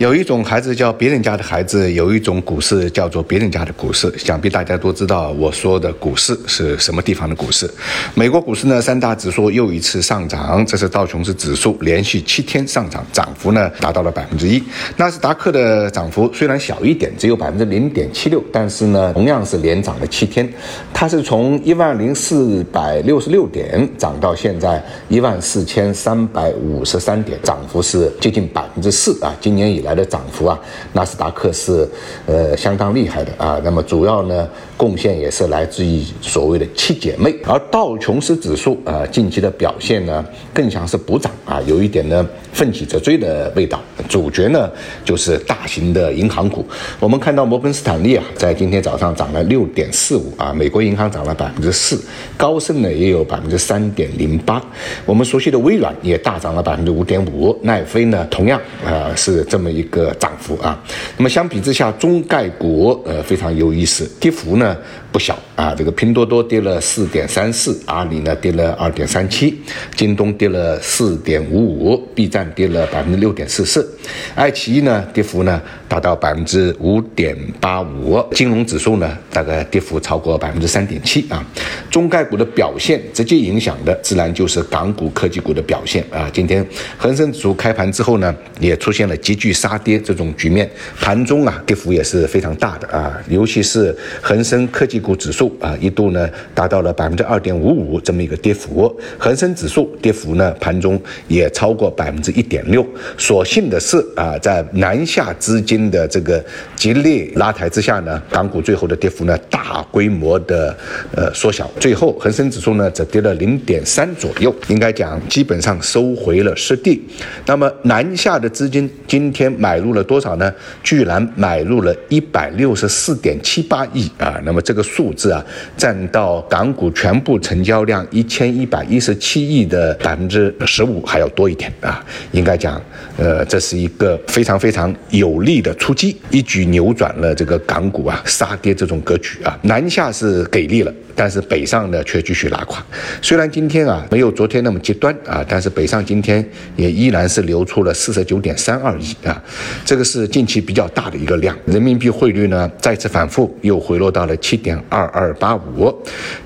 有一种孩子叫别人家的孩子，有一种股市叫做别人家的股市。想必大家都知道我说的股市是什么地方的股市。美国股市呢，三大指数又一次上涨，这是道琼斯指数连续七天上涨，涨幅呢达到了百分之一。纳斯达克的涨幅虽然小一点，只有百分之零点七六，但是呢，同样是连涨了七天。它是从一万零四百六十六点涨到现在一万四千三百五十三点，涨幅是接近百分之四啊！今年以来。来的涨幅啊，纳斯达克是呃相当厉害的啊。那么主要呢贡献也是来自于所谓的七姐妹，而道琼斯指数啊近期的表现呢更像是补涨啊，有一点呢奋起直追的味道。主角呢就是大型的银行股。我们看到摩根斯坦利啊在今天早上涨了六点四五啊，美国银行涨了百分之四，高盛呢也有百分之三点零八。我们熟悉的微软也大涨了百分之五点五，奈飞呢同样啊是这么一。一个涨幅啊，那么相比之下，中概股呃非常有意思，跌幅呢不小啊。这个拼多多跌了四点三四，阿里呢跌了二点三七，京东跌了四点五五，B 站跌了百分之六点四四，爱奇艺呢跌幅呢达到百分之五点八五，金融指数呢大概跌幅超过百分之三点七啊。中概股的表现直接影响的自然就是港股科技股的表现啊。今天恒生指数开盘之后呢，也出现了急剧上杀。跌这种局面，盘中啊跌幅也是非常大的啊，尤其是恒生科技股指数啊一度呢达到了百分之二点五五这么一个跌幅，恒生指数跌幅呢盘中也超过百分之一点六。所幸的是啊，在南下资金的这个极力拉抬之下呢，港股最后的跌幅呢大规模的呃缩小，最后恒生指数呢只跌了零点三左右，应该讲基本上收回了失地。那么南下的资金今天。买入了多少呢？居然买入了一百六十四点七八亿啊！那么这个数字啊，占到港股全部成交量一千一百一十七亿的百分之十五还要多一点啊！应该讲，呃，这是一个非常非常有力的出击，一举扭转了这个港股啊杀跌这种格局啊！南下是给力了。但是北上呢却继续拉垮，虽然今天啊没有昨天那么极端啊，但是北上今天也依然是流出了四十九点三二亿啊，这个是近期比较大的一个量。人民币汇率呢再次反复，又回落到了七点二二八五，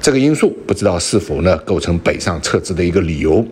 这个因素不知道是否呢构成北上撤资的一个理由。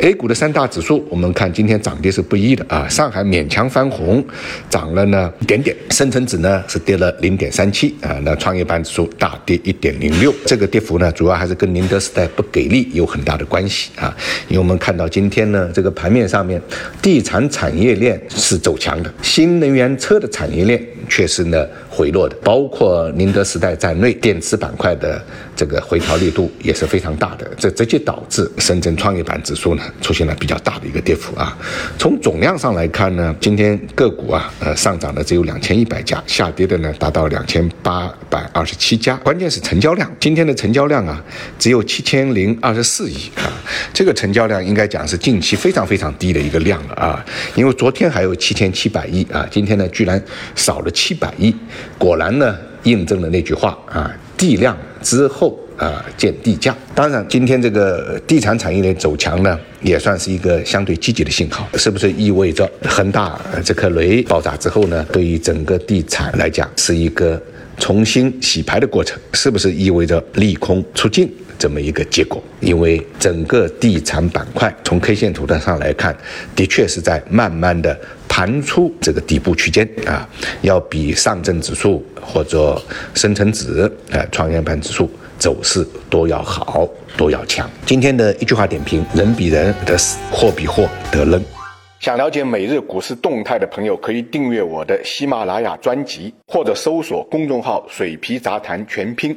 A 股的三大指数，我们看今天涨跌是不一的啊，上海勉强翻红，涨了呢一点点，深成指呢是跌了零点三七啊，那创业板指数大跌一点零六，这个。跌幅呢，主要还是跟宁德时代不给力有很大的关系啊。因为我们看到今天呢，这个盘面上面，地产产业链是走强的，新能源车的产业链却是呢回落的，包括宁德时代在内，电池板块的这个回调力度也是非常大的，这直接导致深圳创业板指数呢出现了比较大的一个跌幅啊。从总量上来看呢，今天个股啊，呃，上涨的只有两千一百家，下跌的呢达到两千八百二十七家，关键是成交量，今天的。成交量啊，只有七千零二十四亿啊，这个成交量应该讲是近期非常非常低的一个量了啊，因为昨天还有七千七百亿啊，今天呢居然少了七百亿，果然呢印证了那句话啊，地量之后啊见地价。当然，今天这个地产产业链走强呢，也算是一个相对积极的信号，是不是意味着恒大这颗雷爆炸之后呢，对于整个地产来讲是一个？重新洗牌的过程，是不是意味着利空出尽这么一个结果？因为整个地产板块从 K 线图的上来看，的确是在慢慢的盘出这个底部区间啊，要比上证指数或者深成指、呃创业板指数走势都要好，都要强。今天的一句话点评：人比人得死，货比货得扔。想了解每日股市动态的朋友，可以订阅我的喜马拉雅专辑，或者搜索公众号“水皮杂谈全拼”。